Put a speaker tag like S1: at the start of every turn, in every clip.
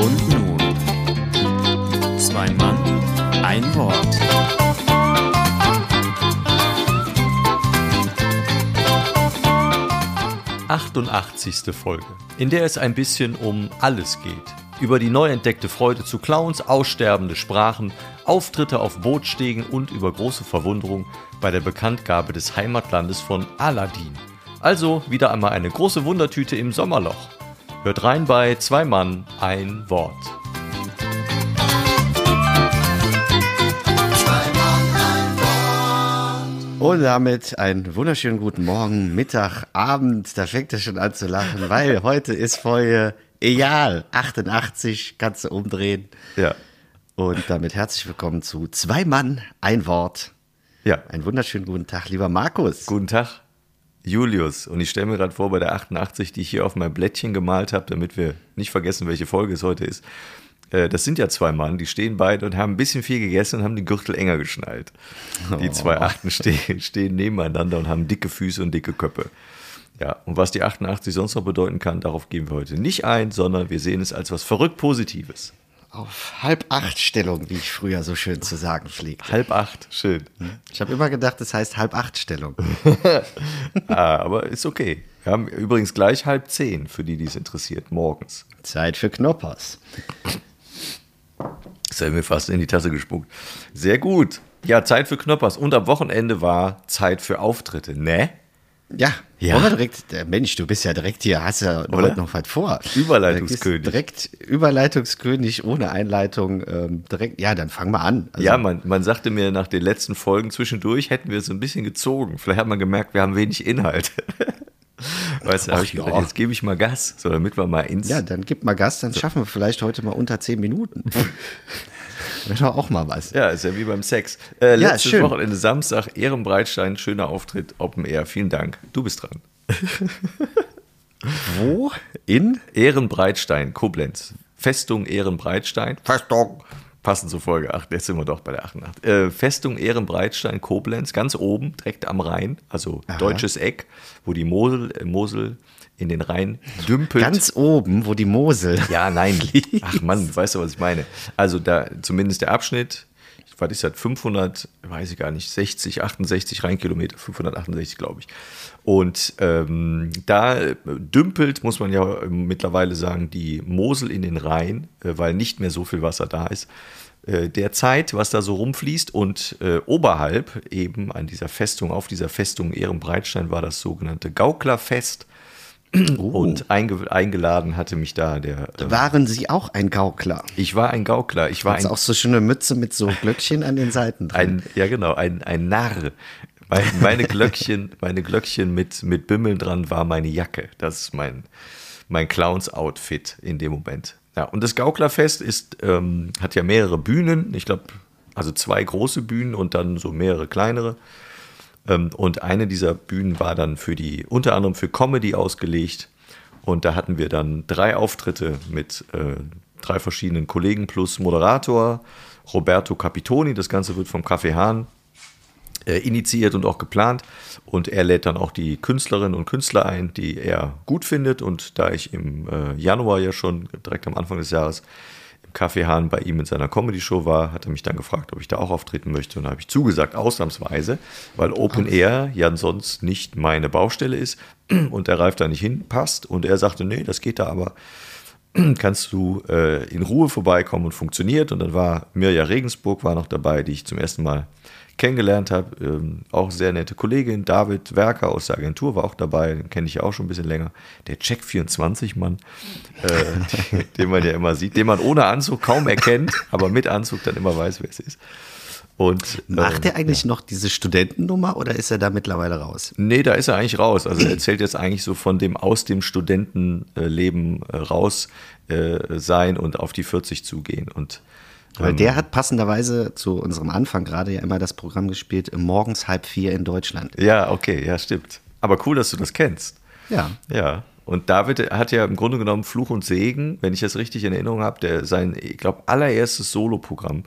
S1: Und nun, zwei Mann, ein Wort.
S2: Achtundachtzigste Folge, in der es ein bisschen um alles geht. Über die neu entdeckte Freude zu Clowns, aussterbende Sprachen, Auftritte auf Bootstegen und über große Verwunderung bei der Bekanntgabe des Heimatlandes von Aladdin. Also wieder einmal eine große Wundertüte im Sommerloch. Hört rein bei Zwei Mann, ein Wort.
S3: Und damit einen wunderschönen guten Morgen, Mittag, Abend. Da fängt er schon an zu lachen, weil heute ist Folge egal. 88, kannst du umdrehen.
S2: Ja.
S3: Und damit herzlich willkommen zu Zwei Mann, ein Wort.
S2: Ja.
S3: Einen wunderschönen guten Tag, lieber Markus.
S2: Guten Tag, Julius. Und ich stelle mir gerade vor, bei der 88, die ich hier auf mein Blättchen gemalt habe, damit wir nicht vergessen, welche Folge es heute ist. Äh, Das sind ja zwei Mann, die stehen beide und haben ein bisschen viel gegessen und haben den Gürtel enger geschnallt. Die zwei Achten stehen, stehen nebeneinander und haben dicke Füße und dicke Köpfe. Ja, und was die 88 sonst noch bedeuten kann, darauf gehen wir heute nicht ein, sondern wir sehen es als was verrückt Positives.
S3: Auf halb acht Stellung, wie ich früher so schön zu sagen pflegte.
S2: Halb acht, schön.
S3: Ich habe immer gedacht, das heißt halb acht Stellung.
S2: Ah, aber ist okay. Wir haben übrigens gleich halb zehn, für die, die es interessiert, morgens.
S3: Zeit für Knoppers.
S2: Das hat mir fast in die Tasse gespuckt. Sehr gut. Ja, Zeit für Knoppers. Und am Wochenende war Zeit für Auftritte, ne?
S3: Ja,
S2: Ja.
S3: wollen wir direkt, äh, Mensch, du bist ja direkt hier, hast ja
S2: Oder?
S3: heute noch was vor.
S2: Überleitungskönig.
S3: Direkt Überleitungskönig ohne Einleitung, ähm, direkt, ja, dann fang mal an. Also,
S2: ja, man, man sagte mir nach den letzten Folgen zwischendurch, hätten wir so ein bisschen gezogen. Vielleicht hat man gemerkt, wir haben wenig Inhalt. Weißt du,
S3: Ach
S2: ich
S3: ja.
S2: jetzt gebe ich mal Gas, so damit wir mal ins.
S3: Ja, dann gib mal Gas, dann schaffen wir vielleicht heute mal unter zehn Minuten. Wäre doch auch mal was.
S2: Ja, ist ja wie beim Sex. Äh,
S3: Ja,
S2: letztes
S3: schön.
S2: Wochenende Samstag, Ehrenbreitstein, schöner Auftritt, Open Air. Vielen Dank. Du bist dran.
S3: Wo? In?
S2: Ehrenbreitstein, Koblenz. Festung Ehrenbreitstein.
S3: Festung.
S2: Passend zur Folge 8, jetzt sind wir doch bei der 88. Äh, Festung Ehrenbreitstein, Koblenz, ganz oben, direkt am Rhein, also deutsches Eck, wo die Mosel, äh, Mosel in den Rhein dümpelt.
S3: Ganz oben, wo die Mosel.
S2: ja, nein. Ach Mann, weißt du, was ich meine? Also da zumindest der Abschnitt, was ist das, 500, weiß ich gar nicht, 60, 68 Rheinkilometer, 568 glaube ich. Und ähm, da dümpelt, muss man ja äh, mittlerweile sagen, die Mosel in den Rhein, äh, weil nicht mehr so viel Wasser da ist. Äh, der Zeit, was da so rumfließt und äh, oberhalb eben an dieser Festung, auf dieser Festung Ehrenbreitstein war das sogenannte Gauklerfest. Und einge eingeladen hatte mich da der äh,
S3: Waren Sie auch ein Gaukler?
S2: ich war ein Gaukler, ich war ein,
S3: auch so schöne Mütze mit so Glöckchen an den Seiten drin.
S2: ein ja genau, ein, ein Narr. Mein, meine Glöckchen, meine Glöckchen mit, mit Bimmeln dran war meine Jacke. Das ist mein, mein Clowns-Outfit in dem Moment. Ja, und das Gauklerfest ist, ähm, hat ja mehrere Bühnen. Ich glaube, also zwei große Bühnen und dann so mehrere kleinere. Ähm, und eine dieser Bühnen war dann für die, unter anderem für Comedy ausgelegt. Und da hatten wir dann drei Auftritte mit äh, drei verschiedenen Kollegen plus Moderator, Roberto Capitoni. Das Ganze wird vom Café Hahn äh, initiiert und auch geplant. Und er lädt dann auch die Künstlerinnen und Künstler ein, die er gut findet. Und da ich im äh, Januar ja schon direkt am Anfang des Jahres im Café Hahn bei ihm in seiner Comedy-Show war, hat er mich dann gefragt, ob ich da auch auftreten möchte. Und da habe ich zugesagt, ausnahmsweise, weil Open Air ja sonst nicht meine Baustelle ist und der Ralf da nicht hinpasst. Und er sagte, nee, das geht da aber kannst du äh, in Ruhe vorbeikommen und funktioniert. Und dann war Mirja Regensburg war noch dabei, die ich zum ersten Mal kennengelernt habe. Ähm, auch sehr nette Kollegin. David Werker aus der Agentur war auch dabei, den kenne ich ja auch schon ein bisschen länger. Der Check 24 Mann, äh, den, den man ja immer sieht, den man ohne Anzug kaum erkennt, aber mit Anzug dann immer weiß, wer es ist. Und,
S3: Macht
S2: ähm,
S3: er eigentlich noch diese Studentennummer oder ist er da mittlerweile raus?
S2: Nee, da ist er eigentlich raus. Also er erzählt jetzt eigentlich so von dem aus dem Studentenleben äh, raus äh, sein und auf die 40 zugehen. Und
S3: Weil der hat passenderweise zu unserem Anfang gerade ja immer das Programm gespielt, morgens halb vier in Deutschland.
S2: ja, okay, ja, stimmt. Aber cool, dass du das kennst.
S3: Ja.
S2: Ja. Und David hat ja im Grunde genommen Fluch und Segen, wenn ich das richtig in Erinnerung habe, der sein, ich glaube, allererstes Soloprogramm.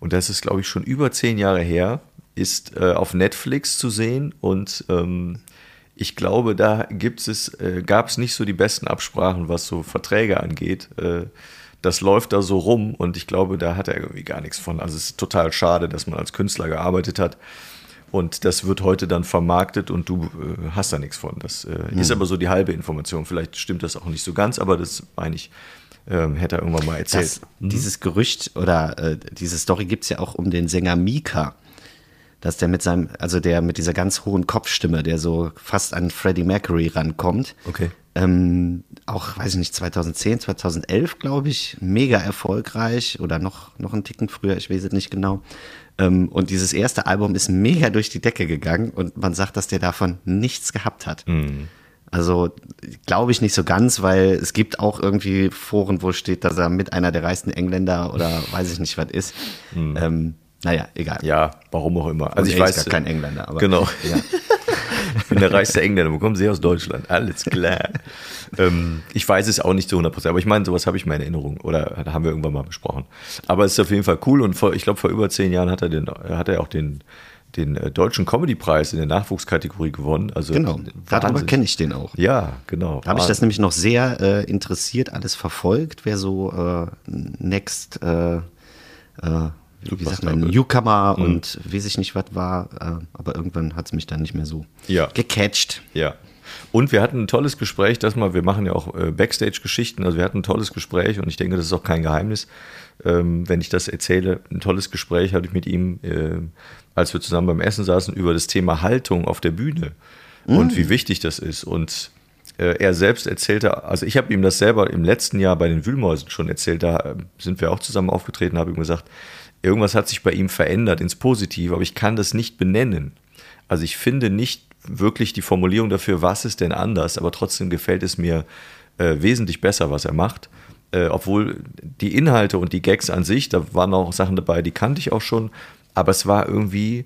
S2: Und das ist, glaube ich, schon über zehn Jahre her, ist äh, auf Netflix zu sehen und ähm, ich glaube, da gibt es, äh, gab es nicht so die besten Absprachen, was so Verträge angeht. Äh, das läuft da so rum und ich glaube, da hat er irgendwie gar nichts von. Also es ist total schade, dass man als Künstler gearbeitet hat und das wird heute dann vermarktet und du äh, hast da nichts von. Das äh, mhm. ist aber so die halbe Information. Vielleicht stimmt das auch nicht so ganz, aber das meine ich, ähm, hätte er irgendwann mal erzählt. Das,
S3: mhm. Dieses Gerücht oder äh, diese Story gibt es ja auch um den Sänger Mika. Dass der mit seinem, also der mit dieser ganz hohen Kopfstimme, der so fast an Freddie Mercury rankommt.
S2: Okay.
S3: Ähm, auch, weiß ich nicht, 2010, 2011, glaube ich, mega erfolgreich oder noch, noch einen Ticken früher, ich weiß es nicht genau. Ähm, und dieses erste Album ist mega durch die Decke gegangen und man sagt, dass der davon nichts gehabt hat. Mhm. Also glaube ich nicht so ganz, weil es gibt auch irgendwie Foren, wo steht, dass er mit einer der reichsten Engländer oder weiß ich nicht was ist. Mhm. Ähm, naja, egal.
S2: Ja, warum auch immer.
S3: Also, also ich weiß gar kein Engländer, aber
S2: genau. Ja. ich bin der reichste Engländer. Wo kommen Sie aus Deutschland? Alles klar. ähm, ich weiß es auch nicht zu 100 Prozent, aber ich meine, sowas habe ich mal in Erinnerung oder haben wir irgendwann mal besprochen. Aber es ist auf jeden Fall cool und vor, ich glaube, vor über zehn Jahren hat er, den, hat er auch den, den äh, deutschen Comedy-Preis in der Nachwuchskategorie gewonnen. Also
S3: genau, darüber kenne ich den auch.
S2: Ja, genau.
S3: Da habe ich das nämlich noch sehr äh, interessiert alles verfolgt, wer so äh, Next, äh, äh wie sagt man, Newcomer mhm. und weiß ich nicht was war, äh, aber irgendwann hat es mich dann nicht mehr so
S2: ja.
S3: gecatcht.
S2: Ja. Und wir hatten ein tolles Gespräch, das mal, wir machen ja auch äh, Backstage-Geschichten, also wir hatten ein tolles Gespräch und ich denke, das ist auch kein Geheimnis, ähm, wenn ich das erzähle. Ein tolles Gespräch hatte ich mit ihm, äh, als wir zusammen beim Essen saßen, über das Thema Haltung auf der Bühne mhm. und wie wichtig das ist. Und äh, er selbst erzählte, also ich habe ihm das selber im letzten Jahr bei den Wühlmäusen schon erzählt, da sind wir auch zusammen aufgetreten, habe ihm gesagt, irgendwas hat sich bei ihm verändert ins Positive, aber ich kann das nicht benennen. Also ich finde nicht wirklich die Formulierung dafür, was ist denn anders, aber trotzdem gefällt es mir äh, wesentlich besser, was er macht. Äh, obwohl die Inhalte und die Gags an sich, da waren auch Sachen dabei, die kannte ich auch schon, aber es war irgendwie,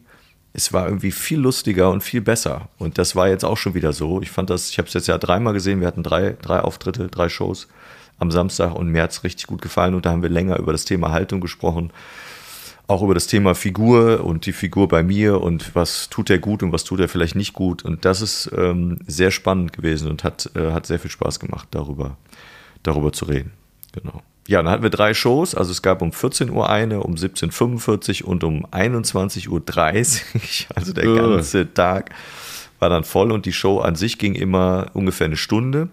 S2: es war irgendwie viel lustiger und viel besser. Und das war jetzt auch schon wieder so. Ich fand das, ich habe es jetzt ja dreimal gesehen, wir hatten drei, drei Auftritte, drei Shows am Samstag und mir hat es richtig gut gefallen und da haben wir länger über das Thema Haltung gesprochen auch über das Thema Figur und die Figur bei mir und was tut er gut und was tut er vielleicht nicht gut. Und das ist ähm, sehr spannend gewesen und hat, äh, hat sehr viel Spaß gemacht, darüber, darüber zu reden. Genau. Ja, dann hatten wir drei Shows. Also es gab um 14 Uhr eine, um 17.45 Uhr und um 21.30 Uhr. Also der ganze Tag war dann voll und die Show an sich ging immer ungefähr eine Stunde.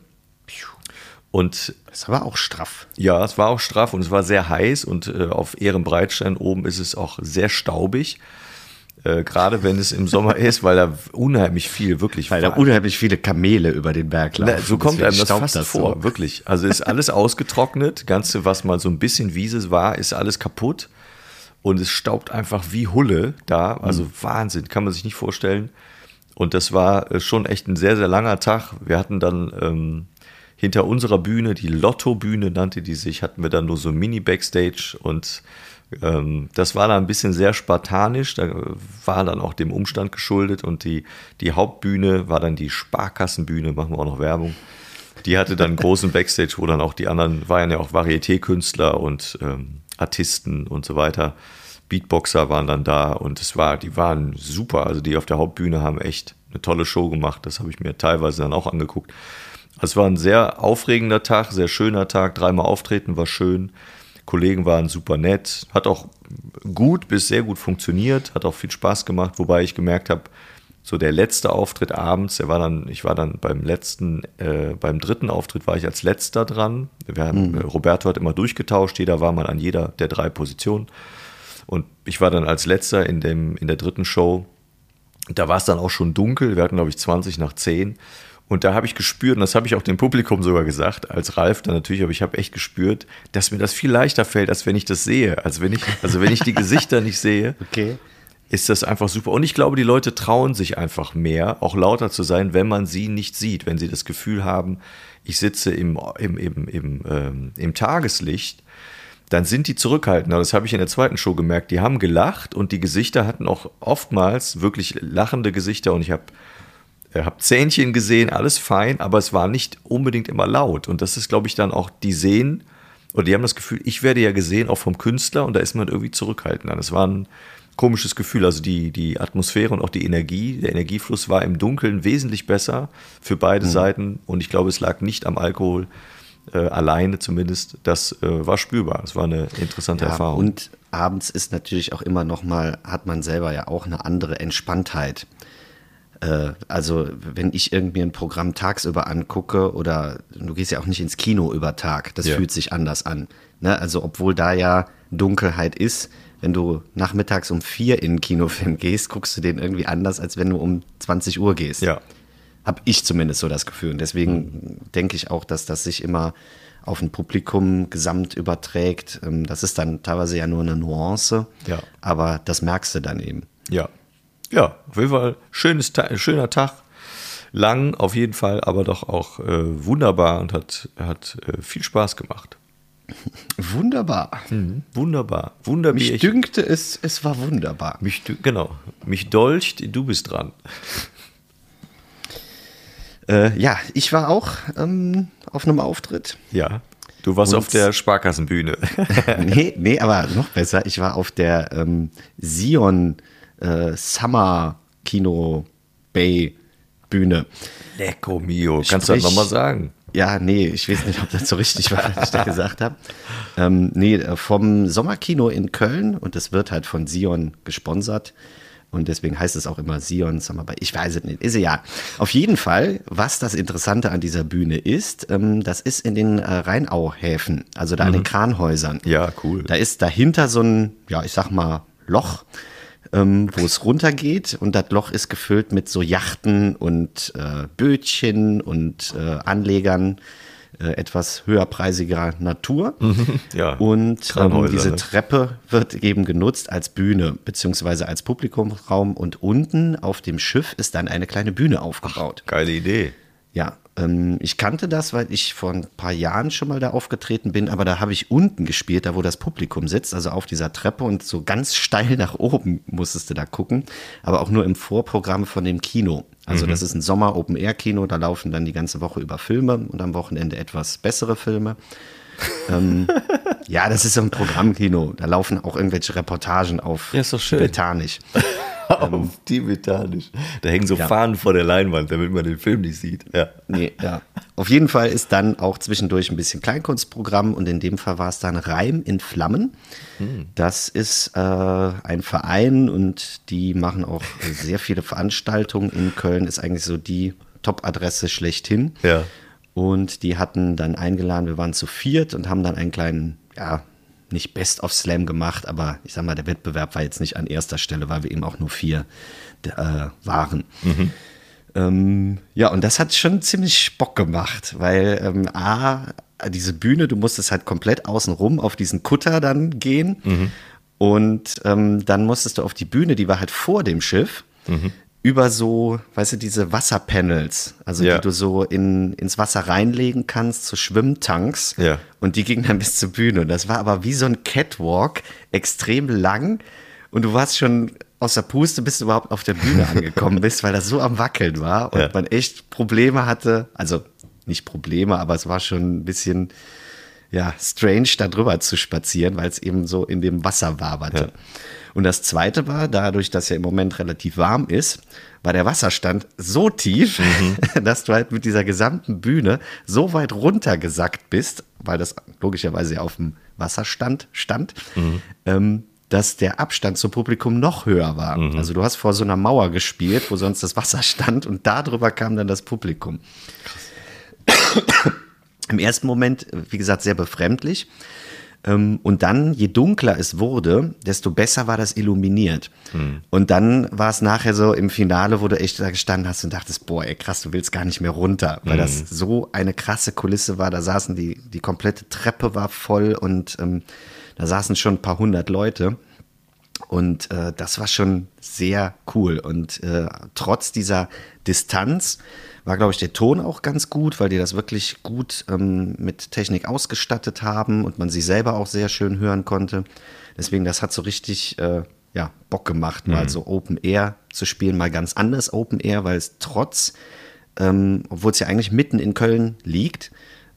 S2: Und
S3: es war auch straff.
S2: Ja, es war auch straff und es war sehr heiß und äh, auf Ehrenbreitstein oben ist es auch sehr staubig. Äh, Gerade wenn es im Sommer ist, weil da unheimlich viel, wirklich.
S3: Weil da unheimlich viele Kamele über den Berg laufen.
S2: Na, so kommt einem das fast das vor, so. wirklich. Also ist alles ausgetrocknet. Ganze, was mal so ein bisschen Wiese war, ist alles kaputt. Und es staubt einfach wie Hulle da. Also mhm. Wahnsinn, kann man sich nicht vorstellen. Und das war äh, schon echt ein sehr, sehr langer Tag. Wir hatten dann ähm, hinter unserer Bühne, die Lotto-Bühne nannte die sich, hatten wir dann nur so Mini-Backstage und ähm, das war dann ein bisschen sehr spartanisch, da war dann auch dem Umstand geschuldet und die, die Hauptbühne war dann die Sparkassenbühne, machen wir auch noch Werbung. Die hatte dann einen großen Backstage, wo dann auch die anderen, waren ja auch Varieté-Künstler und ähm, Artisten und so weiter. Beatboxer waren dann da und es war, die waren super. Also die auf der Hauptbühne haben echt eine tolle Show gemacht. Das habe ich mir teilweise dann auch angeguckt. Es war ein sehr aufregender Tag, sehr schöner Tag. Dreimal auftreten war schön. Kollegen waren super nett. Hat auch gut bis sehr gut funktioniert. Hat auch viel Spaß gemacht. Wobei ich gemerkt habe, so der letzte Auftritt abends, der war dann, ich war dann beim letzten, äh, beim dritten Auftritt war ich als letzter dran. Wir haben, mhm. Roberto hat immer durchgetauscht, jeder war mal an jeder der drei Positionen. Und ich war dann als letzter in, dem, in der dritten Show. Da war es dann auch schon dunkel. Wir hatten, glaube ich, 20 nach 10. Und da habe ich gespürt, und das habe ich auch dem Publikum sogar gesagt, als Ralf dann natürlich, aber ich habe echt gespürt, dass mir das viel leichter fällt, als wenn ich das sehe. Also wenn ich, also wenn ich die Gesichter nicht sehe,
S3: okay.
S2: ist das einfach super. Und ich glaube, die Leute trauen sich einfach mehr, auch lauter zu sein, wenn man sie nicht sieht, wenn sie das Gefühl haben, ich sitze im, im, im, im, ähm, im Tageslicht dann sind die zurückhaltender. Das habe ich in der zweiten Show gemerkt. Die haben gelacht und die Gesichter hatten auch oftmals wirklich lachende Gesichter und ich habe habe Zähnchen gesehen, alles fein, aber es war nicht unbedingt immer laut. Und das ist, glaube ich, dann auch, die sehen, oder die haben das Gefühl, ich werde ja gesehen, auch vom Künstler, und da ist man irgendwie zurückhaltender. Das waren komisches Gefühl. Also die, die Atmosphäre und auch die Energie, der Energiefluss war im Dunkeln wesentlich besser für beide
S3: Mhm.
S2: Seiten. Und ich glaube, es lag nicht am Alkohol äh, alleine zumindest. Das äh, war spürbar. Es war eine interessante
S3: Ja,
S2: Erfahrung.
S3: und abends ist natürlich auch immer noch mal, hat man selber ja auch eine andere Entspanntheit. Äh, also wenn ich irgendwie ein Programm tagsüber angucke oder du gehst ja auch nicht ins Kino über Tag, das
S2: Ja.
S3: fühlt sich anders an. Ne? Also obwohl da ja Dunkelheit ist, wenn du nachmittags um vier in einen Kinofilm gehst, guckst du den irgendwie anders, als wenn du um 20 Uhr gehst.
S2: ja.
S3: Habe ich zumindest so das Gefühl. Und deswegen denke ich auch, dass das sich immer auf ein Publikum gesamt überträgt. Ähm, Das ist dann teilweise ja nur eine Nuance,
S2: Ja.
S3: aber das merkst du dann eben.
S2: Ja. Ja, auf jeden Fall schönes, Ta- schöner Tag. Lang auf jeden Fall, aber doch auch äh, wunderbar und hat, hat äh, viel Spaß gemacht.
S3: Wunderbar.
S2: Wunderbar.
S3: Mich
S2: Wunderbärchen.
S3: dünkte es, es war wunderbar.
S2: Mich, genau. Mich dolcht, du bist dran.
S3: Äh, ja, ich war auch ähm, auf einem Auftritt.
S2: Ja. Du warst
S3: Und-
S2: auf der Sparkassenbühne.
S3: nee, nee, aber noch besser. Ich war auf der ähm, Sion äh, Summer Kino Bay Bühne.
S2: Lecco mio. Kannst du das
S3: Sprich-
S2: nochmal sagen?
S3: Ja, nee, ich weiß nicht, ob das so richtig war, was ich da gesagt habe. Ähm, nee, äh, vom Sommerkino in Köln und das wird halt von Sion gesponsert. Und deswegen heißt es auch immer Sion Summer Bay. Ich weiß es nicht. Ist ja. Auf jeden Fall, was das Interessante an dieser Bühne ist, ähm, das ist in den äh, Rheinau-Häfen, also da an den Kranhäusern.
S2: Ja, cool.
S3: Da ist dahinter so ein, ja, ich sag mal, Loch, ähm, wo es runtergeht. Und das Loch ist gefüllt mit so Yachten und äh, Bötchen und äh, Anlegern äh, etwas höherpreisiger Natur.
S2: Ja,
S3: Und ähm, diese
S2: ne?
S3: Treppe wird eben genutzt als Bühne beziehungsweise als Publikumsraum. Und unten auf dem Schiff ist dann eine kleine Bühne aufgebaut.
S2: Geile Idee.
S3: Ja, ich kannte das, weil ich vor ein paar Jahren schon mal da aufgetreten bin, aber da habe ich unten gespielt, da wo das Publikum sitzt, also auf dieser Treppe und so ganz steil nach oben musstest du da gucken, aber auch nur im Vorprogramm von dem Kino. Also das ist ein Sommer-Open-Air-Kino, da laufen dann die ganze Woche über Filme und am Wochenende etwas bessere Filme. ähm, ja, das ist so ein Programmkino. Da laufen auch irgendwelche Reportagen auf
S2: Ja, ist doch schön.
S3: Titanic.
S2: Auf tibetanisch. Da hängen so
S3: Ja.
S2: Fahnen vor der Leinwand, damit man den Film nicht sieht. Ja.
S3: Nee, ja. Auf jeden Fall ist dann auch zwischendurch ein bisschen Kleinkunstprogramm und in dem Fall war es dann Reim in Flammen. Das ist äh, ein Verein und die machen auch sehr viele Veranstaltungen in Köln, ist eigentlich so die Top-Adresse schlechthin.
S2: Ja.
S3: Und die hatten dann eingeladen, wir waren zu viert und haben dann einen kleinen, ja, nicht Best of Slam gemacht, aber ich sag mal, der Wettbewerb war jetzt nicht an erster Stelle, weil wir eben auch nur vier äh, waren. Ähm, ja, und das hat schon ziemlich Bock gemacht, weil ähm, A, diese Bühne, du musstest halt komplett außenrum auf diesen Kutter dann gehen. Und ähm, dann musstest du auf die Bühne, die war halt vor dem Schiff, über so, weißt du, diese Wasserpanels, also
S2: Ja.
S3: die du so in, ins Wasser reinlegen kannst, so Schwimmtanks.
S2: Ja.
S3: Und die gingen dann bis zur Bühne. Und das war aber wie so ein Catwalk, extrem lang. Und du warst schon aus der Puste, bis du überhaupt auf der Bühne angekommen bist, weil das so am Wackeln war und
S2: Ja.
S3: man echt Probleme hatte. Also nicht Probleme, aber es war schon ein bisschen ja, strange, da drüber zu spazieren, weil es eben so in dem Wasser waberte.
S2: Ja.
S3: Und das zweite war, dadurch, dass ja im Moment relativ warm ist, war der Wasserstand so tief, dass du halt mit dieser gesamten Bühne so weit runtergesackt bist, weil das logischerweise ja auf dem Wasserstand stand, ähm, dass der Abstand zum Publikum noch höher war. Also du hast vor so einer Mauer gespielt, wo sonst das Wasser stand und darüber kam dann das Publikum. Im ersten Moment, wie gesagt, sehr befremdlich. Ähm, Und dann, je dunkler es wurde, desto besser war das illuminiert. Und dann war es nachher so im Finale, wo du echt da gestanden hast und dachtest, boah, ey, krass, du willst gar nicht mehr runter, weil das so eine krasse Kulisse war. Da saßen die, die komplette Treppe war voll und ähm, da saßen schon ein paar hundert Leute. Und äh, das war schon sehr cool. Und äh, trotz dieser Distanz war, glaube ich, der Ton auch ganz gut, weil die das wirklich gut ähm, mit Technik ausgestattet haben und man sie selber auch sehr schön hören konnte. Deswegen, das hat so richtig äh, ja, Bock gemacht, mal so Open Air zu spielen, mal ganz anders Open Air, weil es trotz, ähm, obwohl es ja eigentlich mitten in Köln liegt,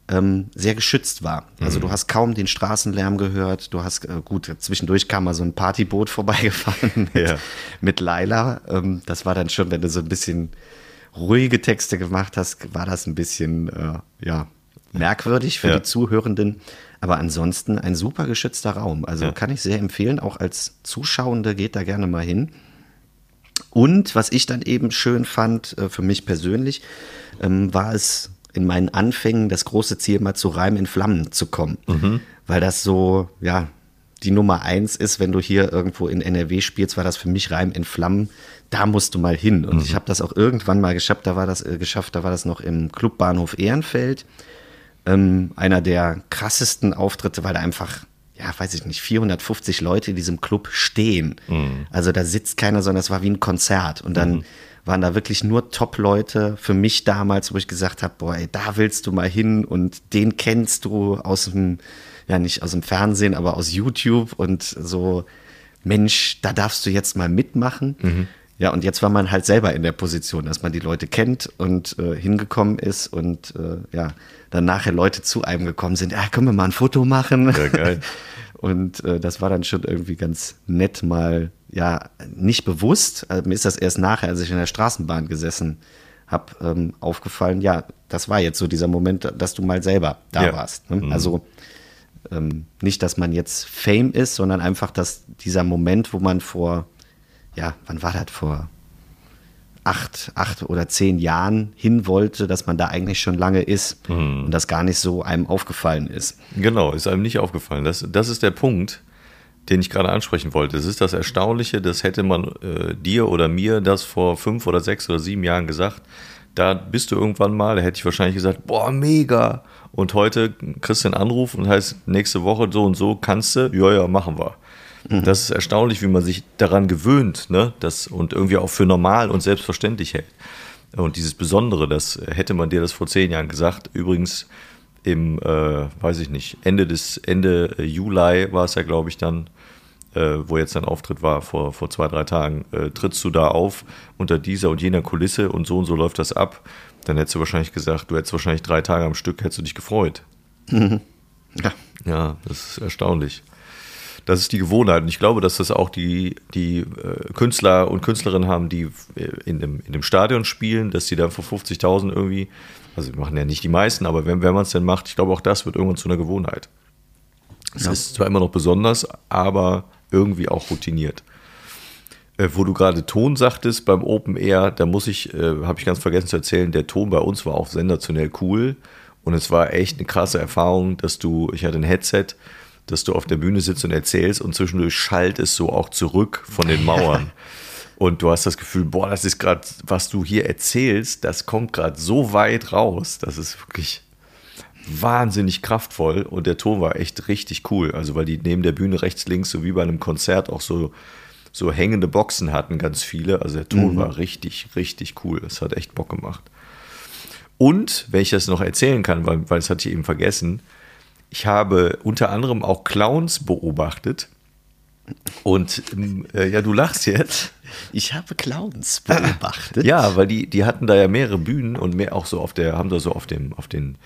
S3: ähm, sehr geschützt war. Also du hast kaum den Straßenlärm gehört. Du hast, äh, gut, zwischendurch kam mal so ein Partyboot vorbeigefahren mit,
S2: Ja.
S3: mit Laila. Ähm, das war dann schon, wenn du so ein bisschen ruhige Texte gemacht hast, war das ein bisschen, äh, ja, merkwürdig für
S2: Ja.
S3: die Zuhörenden. Aber ansonsten ein super geschützter Raum. Also
S2: Ja.
S3: kann ich sehr empfehlen. Auch als Zuschauende geht da gerne mal hin. Und was ich dann eben schön fand, äh, für mich persönlich, ähm, war es in meinen Anfängen das große Ziel, mal zu Reim in Flammen zu kommen. Weil das so, ja, die Nummer eins ist, wenn du hier irgendwo in NRW spielst, war das für mich Reim in Flammen. Da musst du mal hin. Und ich habe das auch irgendwann mal geschafft, da war das äh, geschafft, da war das noch im Clubbahnhof Ehrenfeld. Ähm, einer der krassesten Auftritte, weil da einfach, ja, weiß ich nicht, 450 Leute in diesem Club stehen. Also da sitzt keiner, sondern es war wie ein Konzert. Und dann waren da wirklich nur Top-Leute für mich damals, wo ich gesagt habe, boah, ey, da willst du mal hin und den kennst du aus dem, ja nicht aus dem Fernsehen, aber aus YouTube und so, Mensch, da darfst du jetzt mal mitmachen. Ja, und jetzt war man halt selber in der Position, dass man die Leute kennt und äh, hingekommen ist und äh, ja, dann nachher Leute zu einem gekommen sind, ja, können wir mal ein Foto machen?
S2: Ja, geil.
S3: Und äh, das war dann schon irgendwie ganz nett mal, ja, nicht bewusst. Also mir ist das erst nachher, als ich in der Straßenbahn gesessen habe, ähm, aufgefallen, ja, das war jetzt so dieser Moment, dass du mal selber da
S2: Ja.
S3: warst. Ne? Also ähm, nicht, dass man jetzt Fame ist, sondern einfach, dass dieser Moment, wo man vor, ja, wann war das vor acht, acht oder zehn Jahren hin wollte, dass man da eigentlich schon lange ist und das gar nicht so einem aufgefallen ist.
S2: Genau, ist einem nicht aufgefallen. Das, das ist der Punkt, den ich gerade ansprechen wollte. Das ist das Erstaunliche, das hätte man äh, dir oder mir das vor fünf oder sechs oder sieben Jahren gesagt. Da bist du irgendwann mal, da hätte ich wahrscheinlich gesagt, boah, mega. Und heute kriegst du einen Anruf und heißt, nächste Woche so und so kannst du, ja, ja, machen wir. Das ist erstaunlich, wie man sich daran gewöhnt, ne? Das und irgendwie auch für normal und selbstverständlich hält. Und dieses Besondere, das hätte man dir das vor zehn Jahren gesagt. Übrigens im, äh, weiß ich nicht, Ende des Ende äh, Juli war es ja, glaube ich, dann, äh, wo jetzt dein Auftritt war vor, vor zwei, drei Tagen, äh, trittst du da auf unter dieser und jener Kulisse und so und so läuft das ab. Dann hättest du wahrscheinlich gesagt, du hättest wahrscheinlich drei Tage am Stück, hättest du dich gefreut.
S3: Ja,
S2: Ja, das ist erstaunlich. Das ist die Gewohnheit. Und ich glaube, dass das auch die, die äh, Künstler und Künstlerinnen haben, die in, dem, in dem Stadion spielen, dass die dann vor 50.000 irgendwie, also wir machen ja nicht die meisten, aber wenn, wenn man es denn macht, ich glaube, auch das wird irgendwann zu einer Gewohnheit. Es ist zwar immer noch besonders, aber irgendwie auch routiniert. Äh, wo du gerade Ton sagtest beim Open Air, da muss ich, äh, habe ich ganz vergessen zu erzählen, der Ton bei uns war auch sensationell cool. Und es war echt eine krasse Erfahrung, dass du, ich hatte ein Headset, dass du auf der Bühne sitzt und erzählst und zwischendurch schallt es so auch zurück von den Mauern. Und du hast das Gefühl, boah, das ist gerade, was du hier erzählst, das kommt gerade so weit raus, das ist wirklich wahnsinnig kraftvoll und der Ton war echt richtig cool. Also weil die neben der Bühne rechts, links, so wie bei einem Konzert auch so, so hängende Boxen hatten, ganz viele. Also der Ton war richtig, richtig cool. Es hat echt Bock gemacht. Und, wenn ich das noch erzählen kann, weil, weil das hatte ich eben vergessen, ich habe unter anderem auch Clowns beobachtet. Und ähm, äh, ja, du lachst jetzt.
S3: ich habe Clowns beobachtet.
S2: Ja, weil die, die hatten da ja mehrere Bühnen und mehr auch so auf der, haben da so auf dem, auf den,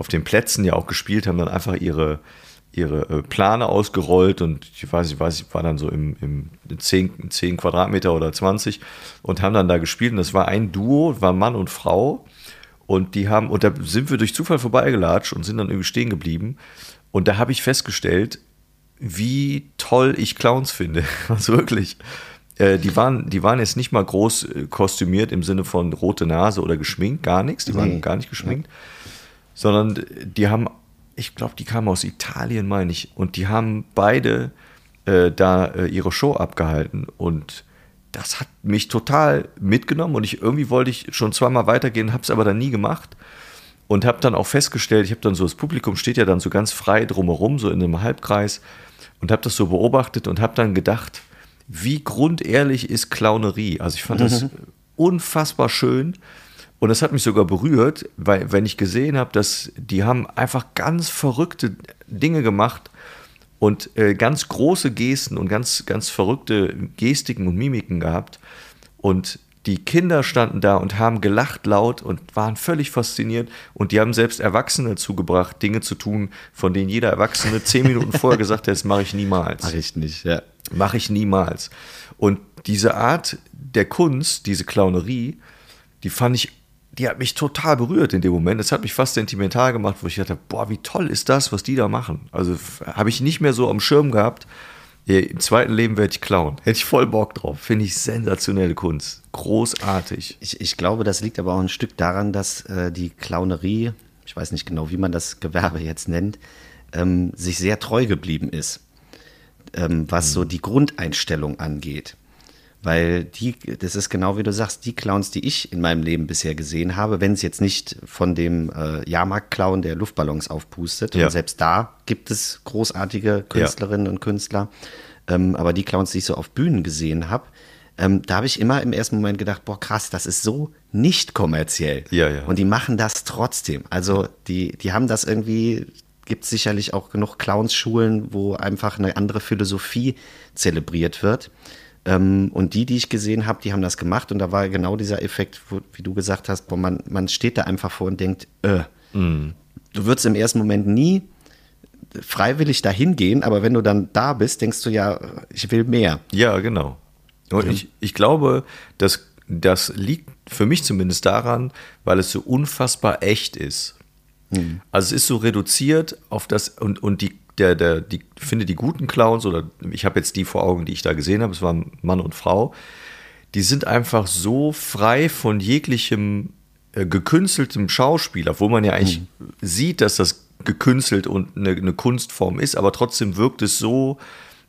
S2: auf den Plätzen ja auch gespielt, haben dann einfach ihre, ihre äh, Plane ausgerollt und ich weiß, ich weiß, ich war dann so im, im 10, 10 Quadratmeter oder 20 und haben dann da gespielt und das war ein Duo, war Mann und Frau und die haben, und da sind wir durch Zufall vorbeigelatscht und sind dann irgendwie stehen geblieben und da habe ich festgestellt, wie toll ich Clowns finde. Also wirklich. Äh, die, waren, die waren jetzt nicht mal groß äh, kostümiert im Sinne von rote Nase oder geschminkt, gar nichts. Die waren
S3: Nee.
S2: gar nicht geschminkt. Sondern die haben, ich glaube, die kamen aus Italien, meine ich. Und die haben beide äh, da äh, ihre Show abgehalten. Und das hat mich total mitgenommen. Und ich irgendwie wollte ich schon zweimal weitergehen, habe es aber dann nie gemacht. Und habe dann auch festgestellt, ich habe dann so, das Publikum steht ja dann so ganz frei drumherum, so in einem Halbkreis und habe das so beobachtet und habe dann gedacht, wie grundehrlich ist Clownerie. Also ich fand das unfassbar schön und das hat mich sogar berührt, weil wenn ich gesehen habe, dass die haben einfach ganz verrückte Dinge gemacht und äh, ganz große Gesten und ganz, ganz verrückte Gestiken und Mimiken gehabt. Und die Kinder standen da und haben gelacht laut und waren völlig fasziniert. Und die haben selbst Erwachsene zugebracht, Dinge zu tun, von denen jeder Erwachsene zehn Minuten vorher gesagt hat, das mache ich niemals.
S3: Mach ich nicht, ja.
S2: Mache ich niemals. Und diese Art der Kunst, diese Clownerie, die fand ich, die hat mich total berührt in dem Moment. Es hat mich fast sentimental gemacht, wo ich dachte, boah, wie toll ist das, was die da machen. Also habe ich nicht mehr so am Schirm gehabt. Im zweiten Leben werde ich klauen. Hätte ich voll Bock drauf. Finde ich sensationelle Kunst. Großartig.
S3: Ich, ich glaube, das liegt aber auch ein Stück daran, dass äh, die Clownerie, ich weiß nicht genau, wie man das Gewerbe jetzt nennt, ähm, sich sehr treu geblieben ist, ähm, was so die Grundeinstellung angeht. Weil die, das ist genau wie du sagst, die Clowns, die ich in meinem Leben bisher gesehen habe, wenn es jetzt nicht von dem äh, Jahrmarkt-Clown, der Luftballons aufpustet,
S2: Ja.
S3: und selbst da gibt es großartige Künstlerinnen und Künstler, ähm, aber die Clowns, die ich so auf Bühnen gesehen habe, ähm, da habe ich immer im ersten Moment gedacht, boah krass, das ist so nicht kommerziell.
S2: Ja, ja.
S3: Und die machen das trotzdem. Also die, die haben das irgendwie, gibt sicherlich auch genug Clownsschulen, wo einfach eine andere Philosophie zelebriert wird. Ähm, und die, die ich gesehen habe, die haben das gemacht und da war genau dieser Effekt, wo, wie du gesagt hast, boah, man, man steht da einfach vor und denkt, äh, du würdest im ersten Moment nie freiwillig dahin gehen, aber wenn du dann da bist, denkst du ja, ich will mehr.
S2: Ja, genau. Und ich, ich glaube, dass das liegt für mich zumindest daran, weil es so unfassbar echt ist. Also es ist so reduziert auf das und, und die, der, der, die, finde die guten Clowns oder ich habe jetzt die vor Augen, die ich da gesehen habe, es waren Mann und Frau, die sind einfach so frei von jeglichem äh, gekünsteltem Schauspieler, wo man ja eigentlich sieht, dass das gekünstelt und eine, eine Kunstform ist, aber trotzdem wirkt es so,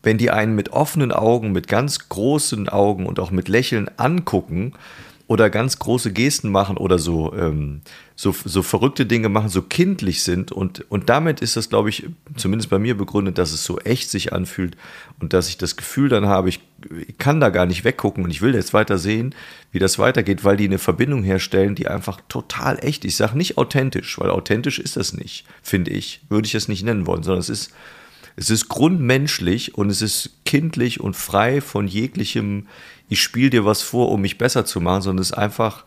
S2: wenn die einen mit offenen Augen, mit ganz großen Augen und auch mit Lächeln angucken oder ganz große Gesten machen oder so, ähm, so, so verrückte Dinge machen, so kindlich sind. Und, und damit ist das, glaube ich, zumindest bei mir begründet, dass es so echt sich anfühlt und dass ich das Gefühl dann habe, ich, ich kann da gar nicht weggucken und ich will jetzt weiter sehen, wie das weitergeht, weil die eine Verbindung herstellen, die einfach total echt. Ich sage nicht authentisch, weil authentisch ist das nicht, finde ich. Würde ich es nicht nennen wollen, sondern es ist es ist grundmenschlich und es ist kindlich und frei von jeglichem, ich spiele dir was vor, um mich besser zu machen, sondern es ist einfach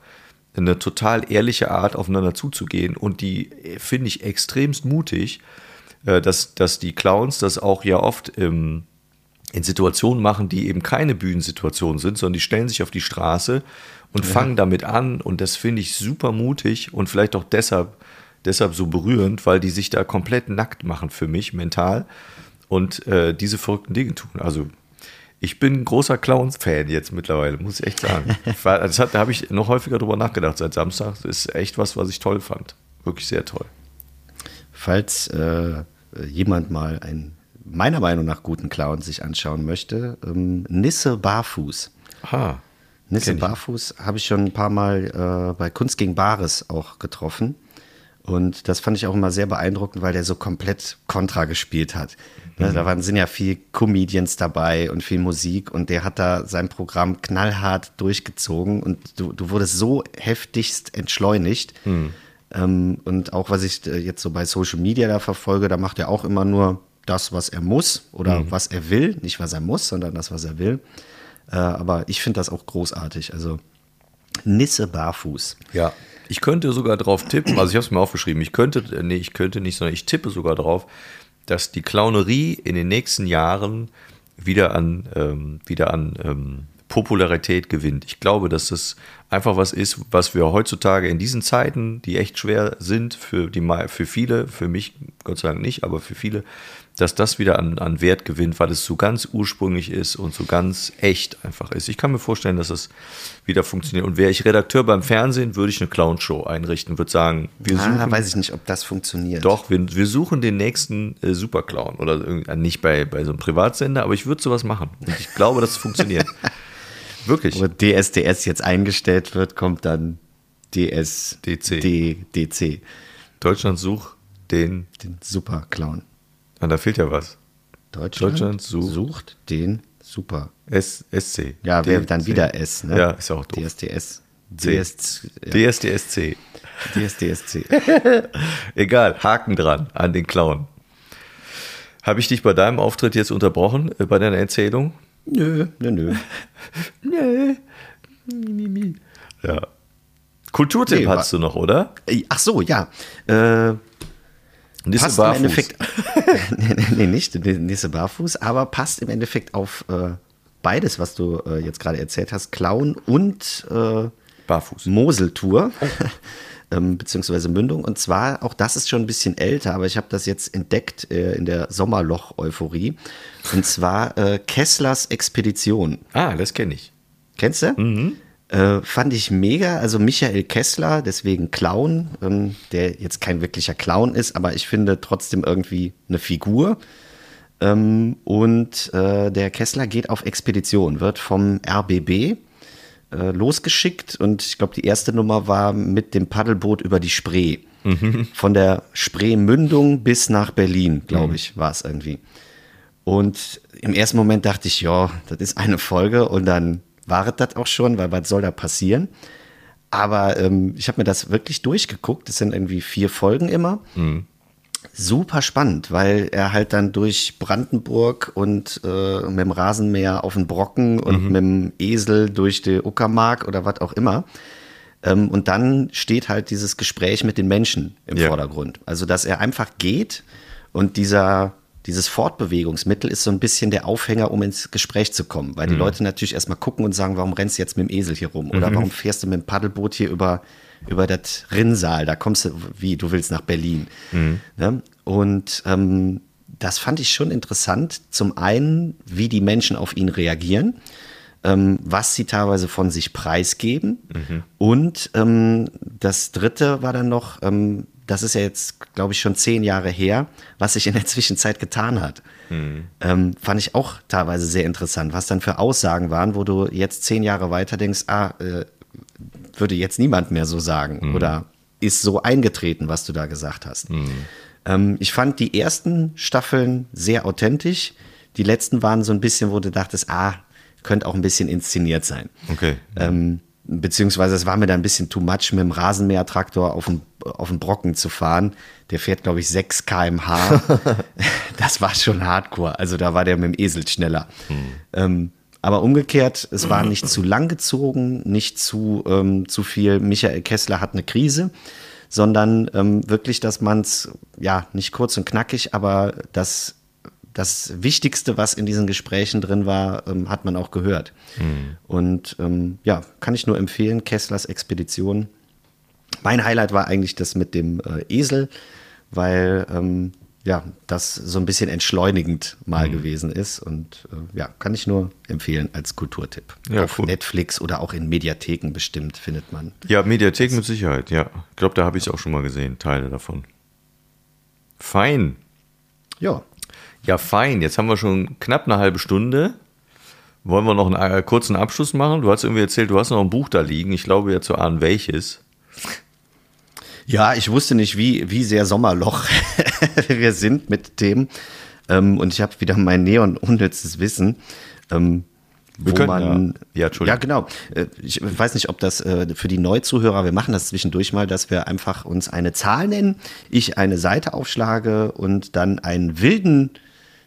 S2: eine total ehrliche Art, aufeinander zuzugehen. Und die äh, finde ich extremst mutig, äh, dass, dass die Clowns das auch ja oft im, in Situationen machen, die eben keine Bühnensituationen sind, sondern die stellen sich auf die Straße und fangen damit an. Und das finde ich super mutig und vielleicht auch deshalb, deshalb so berührend, weil die sich da komplett nackt machen für mich mental und äh, diese verrückten Dinge tun. Also ich bin ein großer Clowns-Fan jetzt mittlerweile, muss ich echt sagen. War- Das hat, da habe ich noch häufiger drüber nachgedacht seit Samstag. Das ist echt was, was ich toll fand. Wirklich sehr toll.
S3: Falls äh, jemand mal einen meiner Meinung nach guten Clown sich anschauen möchte, ähm, Nisse Barfuß.
S2: Aha.
S3: Nisse. Barfuß habe ich schon ein paar Mal äh, bei Kunst gegen Bares auch getroffen. Und das fand ich auch immer sehr beeindruckend, weil der so komplett Kontra gespielt hat. Ne, Da waren, sind ja viel Comedians dabei und viel Musik und der hat da sein Programm knallhart durchgezogen und du, du wurdest so heftigst entschleunigt. Ähm, und auch was ich äh, jetzt so bei Social Media da verfolge, da macht er auch immer nur das, was er muss oder was er will. Nicht, was er muss, sondern das, was er will. Äh, aber ich finde das auch großartig. Also Nisse barfuß.
S2: Ja. Ich könnte sogar drauf tippen, also ich habe es mir aufgeschrieben, ich könnte, nee, ich könnte nicht, sondern ich tippe sogar drauf, dass die Clownerie in den nächsten Jahren wieder an, ähm, wieder an ähm, Popularität gewinnt. Ich glaube, dass das einfach was ist, was wir heutzutage in diesen Zeiten, die echt schwer sind für, die, für viele, für mich Gott sei Dank nicht, aber für viele, dass das wieder an, an Wert gewinnt, weil es so ganz ursprünglich ist und so ganz echt einfach ist. Ich kann mir vorstellen, dass es wieder funktioniert. Und wäre ich Redakteur beim Fernsehen, würde ich eine Clownshow einrichten, würde sagen, wir suchen
S3: Ah, weiß ich nicht, ob das funktioniert.
S2: doch, wir, wir suchen den nächsten äh, Superclown. Oder äh, nicht bei, bei so einem Privatsender, aber ich würde sowas machen. Und ich glaube, dass es funktioniert. Wirklich.
S3: Wo DSDS jetzt eingestellt wird, kommt dann DS
S2: DC.
S3: D, DC,
S2: Deutschland sucht den.
S3: den Superclown.
S2: Ah, da fehlt ja was.
S3: Deutschland,
S2: Deutschland sucht-
S3: sucht den Super.
S2: S, SC.
S3: Ja,
S2: D-
S3: dann
S2: C.
S3: wieder S, ne?
S2: Ja, ist ja auch doof.
S3: DSDS.
S2: C.
S3: DS, ja,
S2: DSDSC.
S3: DSDSC.
S2: Egal, Haken dran an den Clown. Habe ich dich bei deinem Auftritt jetzt unterbrochen, äh, bei deiner Erzählung?
S3: nö, nö, nö.
S2: Nö. Ja. Kulturtipp
S3: Nee,
S2: hast du noch, oder?
S3: Äh, Ach so, ja. Äh,
S2: Nisse
S3: passt im
S2: barfuß.
S3: Endeffekt. nee, nee, nee, nicht Nisse barfuß, aber passt im Endeffekt auf äh, beides, was du äh, jetzt gerade erzählt hast: Clown und äh,
S2: Barfuß.
S3: Moseltour. ähm, beziehungsweise Mündung. Und zwar, auch das ist schon ein bisschen älter, aber ich habe das jetzt entdeckt äh, in der Sommerloch-Euphorie. Und zwar äh, Kesslers Expedition.
S2: Ah, das kenne ich.
S3: Kennst du? Äh, fand ich mega. Also Michael Kessler, deswegen Clown, ähm, der jetzt kein wirklicher Clown ist, aber ich finde trotzdem irgendwie eine Figur. Ähm, und äh, der Kessler geht auf Expedition, wird vom RBB äh, losgeschickt und ich glaube, die erste Nummer war mit dem Paddelboot über die Spree. Von der Spreemündung bis nach Berlin, glaube ich, war es irgendwie. Und im ersten Moment dachte ich, ja, das ist eine Folge und dann war es das auch schon, weil was soll da passieren? Aber ähm, ich habe mir das wirklich durchgeguckt. Es sind irgendwie vier Folgen immer. Super spannend, weil er halt dann durch Brandenburg und äh, mit dem Rasenmäher auf den Brocken und mit dem Esel durch die Uckermark oder was auch immer. Ähm, und dann steht halt dieses Gespräch mit den Menschen im
S2: Ja.
S3: Vordergrund. Also, dass er einfach geht und dieser, dieses Fortbewegungsmittel ist so ein bisschen der Aufhänger, um ins Gespräch zu kommen. Weil die Leute natürlich erstmal gucken und sagen, warum rennst du jetzt mit dem Esel hier rum? Oder warum fährst du mit dem Paddelboot hier über, über das Rinnsal? Da kommst du, wie, du willst nach Berlin. Ne? Und ähm, das fand ich schon interessant. Zum einen, wie die Menschen auf ihn reagieren ähm, was sie teilweise von sich preisgeben. Und ähm, das dritte war dann noch, ähm, das ist ja jetzt, glaube ich, schon zehn Jahre her, was sich in der Zwischenzeit getan hat. Ähm, fand ich auch teilweise sehr interessant, was dann für Aussagen waren, wo du jetzt zehn Jahre weiter denkst, ah, äh, würde jetzt niemand mehr so sagen oder ist so eingetreten, was du da gesagt hast. Ähm, ich fand die ersten Staffeln sehr authentisch. Die letzten waren so ein bisschen, wo du dachtest, ah, könnte auch ein bisschen inszeniert sein.
S2: Okay.
S3: Ähm, beziehungsweise es war mir da ein bisschen too much, mit dem Rasenmähertraktor auf den, auf den Brocken zu fahren. Der fährt, glaube ich, 6 km/h. das war schon hardcore. Also da war der mit dem Esel schneller. Ähm, aber umgekehrt, es war nicht zu lang gezogen, nicht zu, ähm, zu viel. Michael Kessler hat eine Krise, sondern ähm, wirklich, dass man es, ja, nicht kurz und knackig, aber das, das Wichtigste, was in diesen Gesprächen drin war, ähm, hat man auch gehört. Und ähm, ja, kann ich nur empfehlen, Kesslers Expedition. Mein Highlight war eigentlich das mit dem äh, Esel, weil ähm, ja, das so ein bisschen entschleunigend mal gewesen ist. Und äh, ja, kann ich nur empfehlen als Kulturtipp.
S2: Ja,
S3: Auf
S2: cool.
S3: Netflix oder auch in Mediatheken bestimmt findet man.
S2: Ja, Mediathek mit Sicherheit, ja. Ich glaube, da habe ich es auch schon mal gesehen, Teile davon. Fein.
S3: Ja,
S2: Ja, fein. Jetzt haben wir schon knapp eine halbe Stunde. Wollen wir noch einen äh, kurzen Abschluss machen? Du hast irgendwie erzählt, du hast noch ein Buch da liegen. Ich glaube ja zu ahnen, welches.
S3: Ja, ich wusste nicht, wie, wie sehr Sommerloch wir sind mit Themen. Ähm, und ich habe wieder mein neon unnützes Wissen. Ähm,
S2: Wir
S3: wo
S2: können
S3: man,
S2: ja- ja.
S3: Ja, genau. Äh, Ich weiß nicht, ob das äh, für die Neuzuhörer, wir machen das zwischendurch mal, dass wir einfach uns eine Zahl nennen, ich eine Seite aufschlage und dann einen wilden,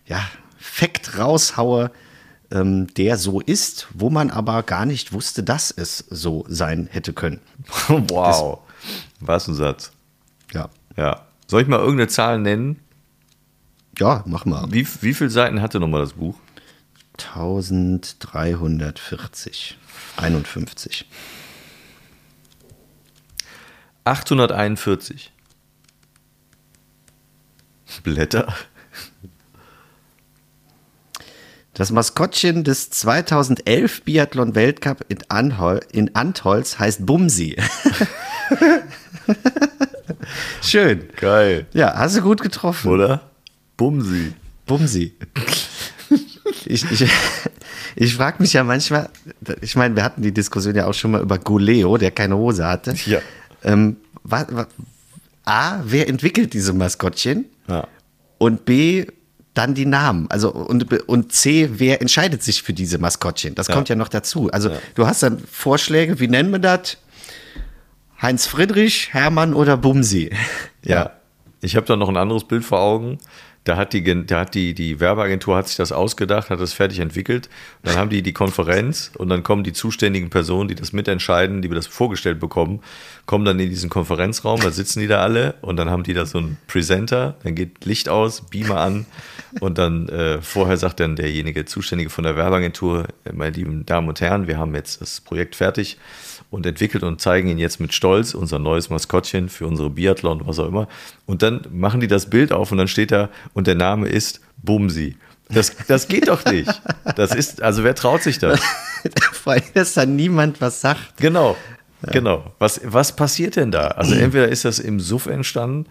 S3: ja, Fakt raushaue, ähm, der so ist, wo man aber gar nicht wusste, dass es so sein hätte können.
S2: wow. Was ein Satz.
S3: Ja,
S2: Ja. Soll ich mal irgendeine Zahl nennen?
S3: ja, mach mal.
S2: Wie, wie viele Seiten hatte nochmal das Buch?
S3: 1340. 51.
S2: 841. Blätter?
S3: Das Maskottchen des 2011 Biathlon Weltcup in, Anhol in Antholz heißt Bumsi. Schön.
S2: Geil.
S3: Ja, hast du gut getroffen.
S2: Oder? Bumsi.
S3: Bumsi. Ich, ich, ich frage mich ja manchmal, ich meine, wir hatten die Diskussion ja auch schon mal über Guleo, der keine Hose hatte.
S2: Ja.
S3: Ähm, wa, wa, A, wer entwickelt diese Maskottchen?
S2: Ja.
S3: Und B, dann die Namen. Also und, und C, wer entscheidet sich für diese Maskottchen? Das kommt ja noch dazu. Also du hast dann Vorschläge, wie nennen wir das? Heinz Friedrich, Hermann oder Bumsi?
S2: Ja. Ich habe da noch ein anderes Bild vor Augen. Da hat die, da hat die, die Werbeagentur hat sich das ausgedacht, hat das fertig entwickelt. Dann haben die die Konferenz und dann kommen die zuständigen Personen, die das mitentscheiden, die wir das vorgestellt bekommen, kommen dann in diesen Konferenzraum, da sitzen die da alle und dann haben die da so einen Presenter, dann geht Licht aus, Beamer an und dann äh, vorher sagt dann derjenige Zuständige von der Werbeagentur, meine lieben Damen und Herren, wir haben jetzt das Projekt fertig und entwickelt und zeigen Ihnen jetzt mit Stolz unser neues Maskottchen für unsere Biathlon, was auch immer. Und dann machen die das Bild auf und dann steht da, und der Name ist Bumsi. Das, das geht doch nicht. Das ist, also wer traut sich das?
S3: Vor allem, dass da niemand was sagt.
S2: Genau, genau. Was, was passiert denn da? Also entweder ist das im Suff entstanden.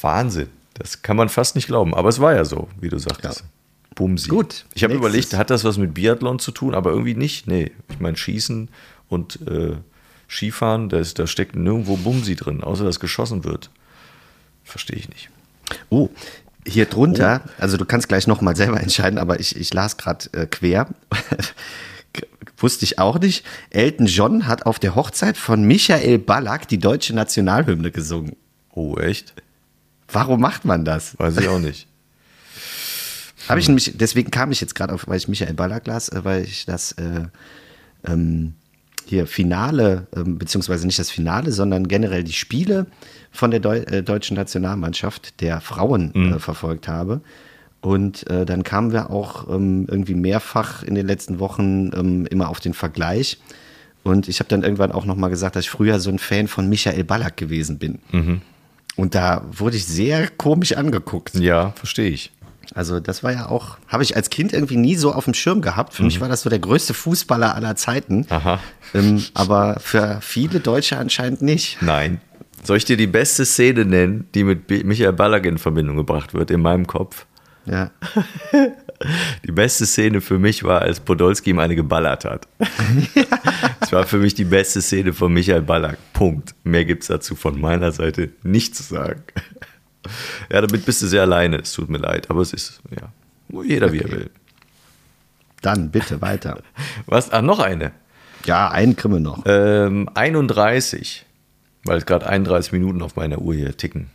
S2: Wahnsinn. Das kann man fast nicht glauben. Aber es war ja so, wie du sagtest.
S3: Ja.
S2: Bumsi.
S3: Gut,
S2: Ich habe überlegt, hat das was mit Biathlon zu tun? Aber irgendwie nicht. Nee, ich meine Schießen und äh, Skifahren, da, ist, da steckt nirgendwo Bumsi drin, außer dass geschossen wird. Verstehe ich nicht.
S3: Oh, hier drunter, also du kannst gleich nochmal selber entscheiden, aber ich, ich las gerade äh, quer. Wusste ich auch nicht. Elton John hat auf der Hochzeit von Michael Ballack die deutsche Nationalhymne gesungen.
S2: Oh, echt?
S3: Warum macht man das?
S2: Weiß ich auch nicht.
S3: Habe ich nämlich, deswegen kam ich jetzt gerade auf, weil ich Michael Ballack las, äh, weil ich das äh, ähm, hier Finale, ähm, beziehungsweise nicht das Finale, sondern generell die Spiele von der Deu äh, deutschen Nationalmannschaft der Frauen äh, verfolgt habe. Und äh, dann kamen wir auch ähm, irgendwie mehrfach in den letzten Wochen ähm, immer auf den Vergleich. Und ich habe dann irgendwann auch nochmal gesagt, dass ich früher so ein Fan von Michael Ballack gewesen bin. Und da wurde ich sehr komisch angeguckt.
S2: Ja, verstehe ich.
S3: Also das war ja auch, habe ich als Kind irgendwie nie so auf dem Schirm gehabt. Für mich war das so der größte Fußballer aller Zeiten.
S2: Aha.
S3: Ähm, aber für viele Deutsche anscheinend nicht.
S2: Nein. Soll ich dir die beste Szene nennen, die mit Michael Ballack in Verbindung gebracht wird, in meinem Kopf?
S3: Ja.
S2: Die beste Szene für mich war, als Podolski ihm eine geballert hat. Das war für mich die beste Szene von Michael Ballack. Punkt. Mehr gibt es dazu von meiner Seite nicht zu sagen. Ja, damit bist du sehr alleine. Es tut mir leid, aber es ist, ja, jeder wie er will.
S3: Dann bitte weiter.
S2: Was? Ah, noch eine.
S3: Ja, einen kriegen wir noch.
S2: Ähm, 31, weil es gerade 31 Minuten auf meiner Uhr hier ticken.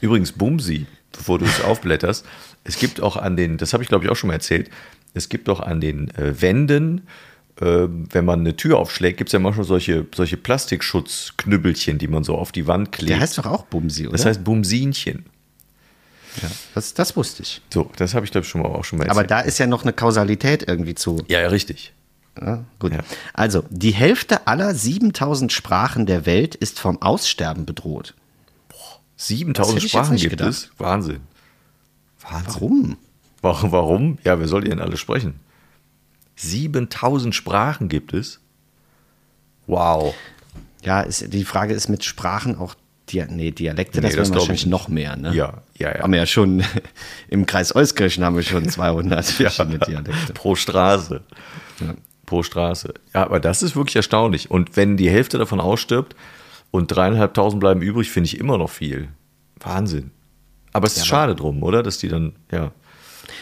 S2: Übrigens, Bumsi, bevor du es aufblätterst, es gibt auch an den, das habe ich glaube ich auch schon mal erzählt, es gibt auch an den äh, Wänden, wenn man eine Tür aufschlägt, gibt es ja manchmal solche, solche Plastikschutzknüppelchen, die man so auf die Wand klebt.
S3: Der heißt doch auch Bumsi, oder?
S2: das heißt Bumsinchen.
S3: ja, das, das wusste ich.
S2: So, das habe ich glaube ich schon mal, auch schon mal erzählt.
S3: Aber da ist ja noch eine Kausalität irgendwie zu.
S2: ja, ja, richtig.
S3: Ja, gut.
S2: Ja.
S3: Also, die Hälfte aller 7000 Sprachen der Welt ist vom Aussterben bedroht.
S2: 7000
S3: Das hätte ich jetzt
S2: Sprachen gibt
S3: gedacht.
S2: es. Wahnsinn. Wahnsinn.
S3: Warum?
S2: Warum? Warum? Ja, wer soll die denn alle sprechen? 7000 Sprachen gibt es. Wow.
S3: Ja, ist, die Frage ist mit Sprachen auch, Dia nee, Dialekte,
S2: Nee,
S3: das
S2: das
S3: wären wahrscheinlich noch mehr, ne?
S2: Ja, ja, ja.
S3: Haben wir ja schon, im Kreis Euskirchen haben wir schon 200 verschiedene Dialekte.
S2: Pro Straße. Pro Straße. Ja, aber das ist wirklich erstaunlich. Und wenn die Hälfte davon ausstirbt und dreieinhalbtausend bleiben übrig, finde ich immer noch viel. Wahnsinn. Aber es ist schade drum, oder? Dass die dann, ja.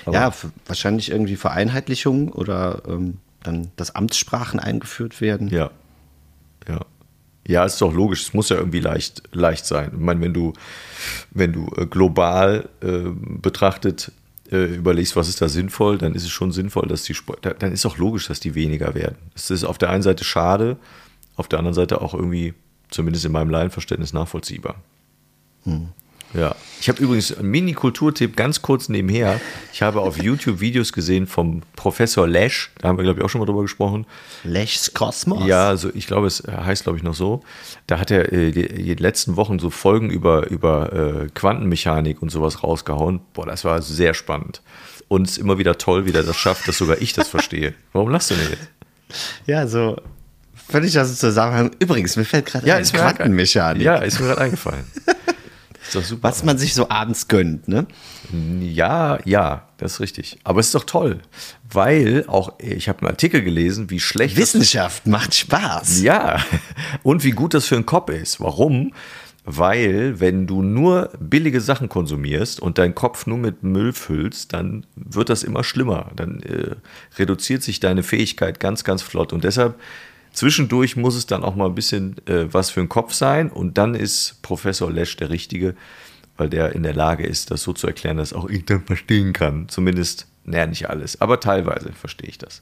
S2: Aber-
S3: Ja, wahrscheinlich irgendwie Vereinheitlichung oder ähm, dann, dass Amtssprachen eingeführt werden.
S2: Ja. Ja. Ja, ist doch logisch. Es muss ja irgendwie leicht, leicht sein. Ich meine, wenn du, wenn du äh, global äh, betrachtet äh, überlegst, was ist da sinnvoll, dann ist es schon sinnvoll, dass die Sp da- dann ist auch logisch, dass die weniger werden. Es ist auf der einen Seite schade, auf der anderen Seite auch irgendwie, zumindest in meinem Laienverständnis, nachvollziehbar. Ja. Ich habe übrigens einen Mini-Kulturtipp ganz kurz nebenher. Ich habe auf YouTube Videos gesehen vom Professor Lesch, da haben wir, glaube ich, auch schon mal drüber gesprochen.
S3: Lechs Kosmos.
S2: Ja, also ich glaube, es heißt, glaube ich, noch so. Da hat er äh, die, die letzten Wochen so Folgen über, über äh, Quantenmechanik und sowas rausgehauen. Boah, das war sehr spannend. Und es ist immer wieder toll, wie der das schafft, dass sogar ich das verstehe. Warum lachst du denn jetzt?
S3: Ja, so völlig aus dem Zusammenhang. Übrigens, mir fällt gerade ein,
S2: mir grad-
S3: Quantenmechanik.
S2: Ja, ist mir gerade eingefallen.
S3: Was man sich so abends gönnt, ne?
S2: Ja, ja, das ist richtig. Aber es ist doch toll, weil auch, ich habe einen Artikel gelesen, wie schlecht
S3: Wissenschaft macht Spaß.
S2: Ja, und wie gut das für den Kopf ist. Warum? Weil, wenn du nur billige Sachen konsumierst und deinen Kopf nur mit Müll füllst, dann wird das immer schlimmer. Dann äh, reduziert sich deine Fähigkeit ganz, ganz flott. Und deshalb Zwischendurch muss es dann auch mal ein bisschen äh, was für ein Kopf sein und dann ist Professor Lesch der Richtige, weil der in der Lage ist, das so zu erklären, dass auch ich dann verstehen kann. Zumindest, naja, nicht alles, aber teilweise verstehe ich das.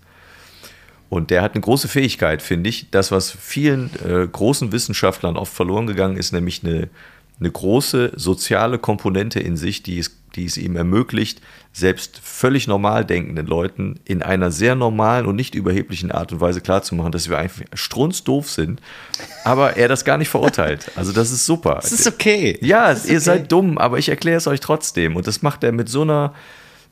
S2: Und der hat eine große Fähigkeit, finde ich. Das, was vielen äh, großen Wissenschaftlern oft verloren gegangen ist, nämlich eine, eine große soziale Komponente in sich, die es, die es ihm ermöglicht, selbst völlig normal denkenden Leuten in einer sehr normalen und nicht überheblichen Art und Weise klarzumachen, dass wir einfach strunzdoof sind, aber er das gar nicht verurteilt. Also das ist super.
S3: Das ist okay.
S2: Ja,
S3: ist
S2: ihr
S3: okay.
S2: seid dumm, aber ich erkläre es euch trotzdem. Und das macht er mit so einer,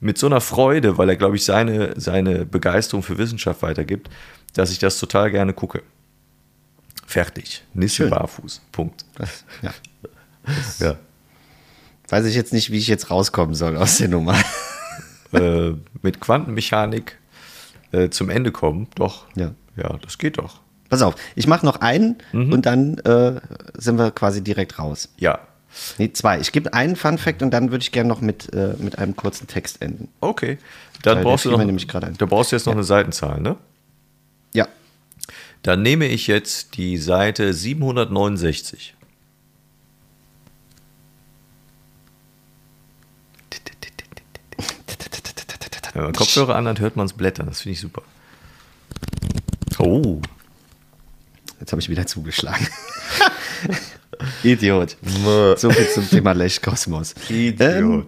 S2: mit so einer Freude, weil er, glaube ich, seine, seine Begeisterung für Wissenschaft weitergibt, dass ich das total gerne gucke. Fertig. Nisse
S3: Schön.
S2: barfuß. Punkt.
S3: Das, ja.
S2: Ja.
S3: Weiß ich jetzt nicht, wie ich jetzt rauskommen soll aus der Nummer.
S2: äh, mit Quantenmechanik äh, zum Ende kommen, doch.
S3: Ja.
S2: Ja, das geht doch.
S3: Pass auf, ich mache noch einen und dann äh, sind wir quasi direkt raus.
S2: Ja.
S3: Nee, zwei. Ich gebe einen Fun Fact und dann würde ich gerne noch mit, äh, mit einem kurzen Text enden.
S2: Okay. Dann
S3: Weil
S2: brauchst du noch,
S3: nämlich ein.
S2: da brauchst du jetzt noch eine Seitenzahl, ne?
S3: Ja.
S2: Dann nehme ich jetzt die Seite 769. Wenn man Kopfhörer an hat, hört man es blättern. Das finde ich super. Oh.
S3: Jetzt habe ich wieder zugeschlagen. Idiot. So viel zum Thema Lech Kosmos. Ähm,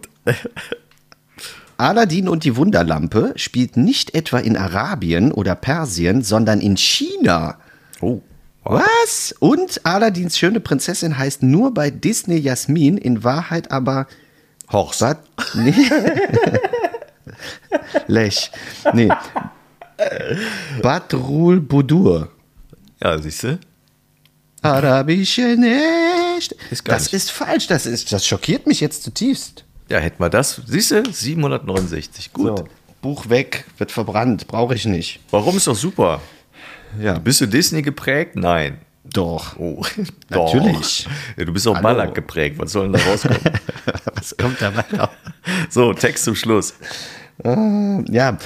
S3: Aladdin und die Wunderlampe spielt nicht etwa in Arabien oder Persien, sondern in China.
S2: Oh.
S3: Was? Und Aladdins schöne Prinzessin heißt nur bei Disney Jasmin, in Wahrheit aber
S2: Horst.
S3: Nee. Lech. Nee. Badrul Budur.
S2: Ja, siehst du?
S3: Arabische nicht.
S2: Ist
S3: das
S2: nicht.
S3: ist falsch. Das, ist, das schockiert mich jetzt zutiefst.
S2: Ja, hätten wir das. Siehst du? 769. Gut.
S3: So, Buch weg, wird verbrannt, brauche ich nicht.
S2: Warum ist doch super?
S3: Ja,
S2: Bist du Disney geprägt? Nein.
S3: doch.
S2: Oh,
S3: Natürlich.
S2: Doch. Ja, du bist auch
S3: Hallo.
S2: Ballack geprägt. Was soll denn da rauskommen?
S3: Was kommt dabei raus?
S2: so, Text zum Schluss.
S3: Ja,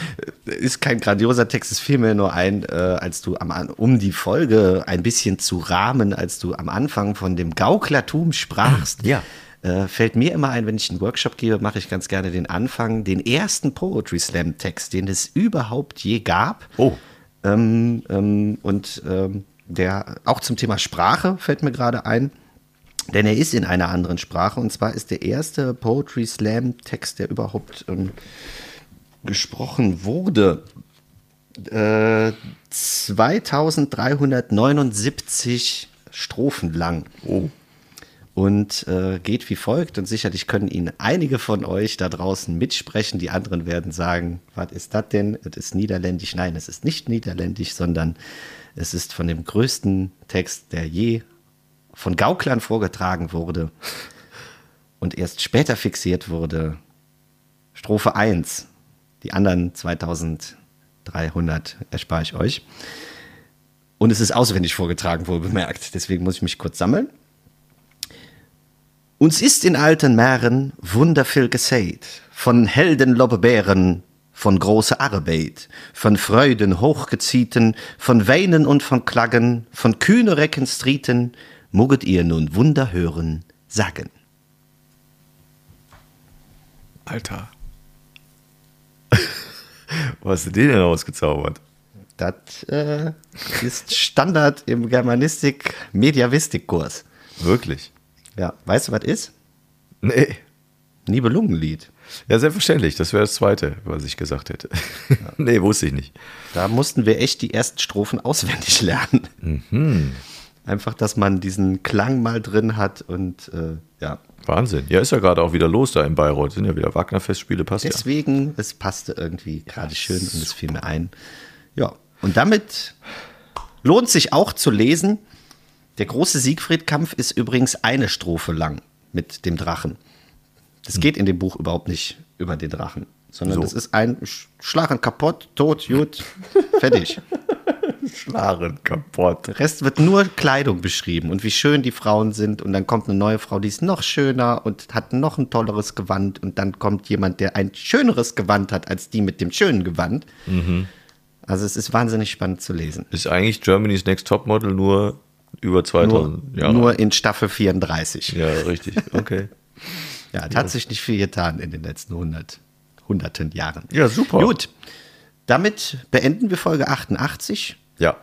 S3: ist kein grandioser Text, es fiel mir nur ein, äh, als du am, um die Folge ein bisschen zu rahmen, als du am Anfang von dem Gauklertum sprachst.
S2: Ja.
S3: Äh, fällt mir immer ein, wenn ich einen Workshop gebe, mache ich ganz gerne den Anfang, den ersten Poetry Slam Text, den es überhaupt je gab.
S2: Oh.
S3: Ähm, ähm, und ähm, der auch zum Thema Sprache fällt mir gerade ein. Denn er ist in einer anderen Sprache und zwar ist der erste Poetry Slam Text, der überhaupt ähm, gesprochen wurde, äh, 2379 Strophen lang.
S2: Oh.
S3: Und äh, geht wie folgt. Und sicherlich können Ihnen einige von euch da draußen mitsprechen. Die anderen werden sagen, was ist das denn? Es ist niederländisch. Nein, es ist nicht niederländisch, sondern es ist von dem größten Text, der je von Gauklern vorgetragen wurde und erst später fixiert wurde. Strophe 1. Die anderen 2300 erspare ich euch. Und es ist auswendig vorgetragen, wohl bemerkt. Deswegen muss ich mich kurz sammeln. Uns ist in alten Mähren wundervill gesät, von Helden Lobbebären, von große Arbeit, von Freuden hochgezieten, von Weinen und von Klagen, von kühne Reckenstrieten, muget ihr nun Wunder hören, sagen.
S2: Alter. Wo hast du den denn ausgezaubert?
S3: Das äh, ist Standard im Germanistik-Mediavistik-Kurs.
S2: Wirklich?
S3: Ja, weißt du, was ist?
S2: Nee.
S3: Nibelungenlied.
S2: Ja, selbstverständlich. Das wäre das Zweite, was ich gesagt hätte. nee, wusste ich nicht.
S3: Da mussten wir echt die ersten Strophen auswendig lernen. Einfach, dass man diesen Klang mal drin hat und äh, ja.
S2: Wahnsinn. Ja, ist ja gerade auch wieder los da in Bayreuth. Sind ja wieder Wagner-Festspiele, passt ja.
S3: Deswegen, es passte irgendwie gerade schön und es fiel mir ein. Ja, und damit lohnt sich auch zu lesen. Der große Siegfried-Kampf ist übrigens eine Strophe lang mit dem Drachen. Das geht in dem Buch überhaupt nicht über den Drachen, sondern
S2: So.
S3: das ist ein Sch- Schlagen kaputt, tot, gut, fertig.
S2: Schlaren kaputt.
S3: Der Rest wird nur Kleidung beschrieben und wie schön die Frauen sind und dann kommt eine neue Frau, die ist noch schöner und hat noch ein tolleres Gewand und dann kommt jemand, der ein schöneres Gewand hat als die mit dem schönen Gewand. Also es ist wahnsinnig spannend zu lesen.
S2: Ist eigentlich Germany's Next Topmodel nur über 2000
S3: Nur,
S2: Jahre.
S3: nur in Staffel 34.
S2: ja, richtig. Okay.
S3: Ja, es hat sich nicht viel getan in den letzten 100, hunderten Jahren.
S2: Ja, super.
S3: Gut, damit beenden wir Folge 88.
S2: Ja.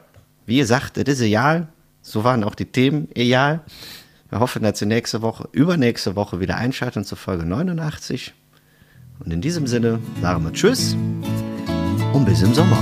S3: Wie gesagt, es ist egal. So waren auch die Themen egal. Wir hoffen, dass Sie nächste Woche, übernächste Woche wieder einschalten zur Folge 89. Und in diesem Sinne sagen wir Tschüss und bis im Sommer.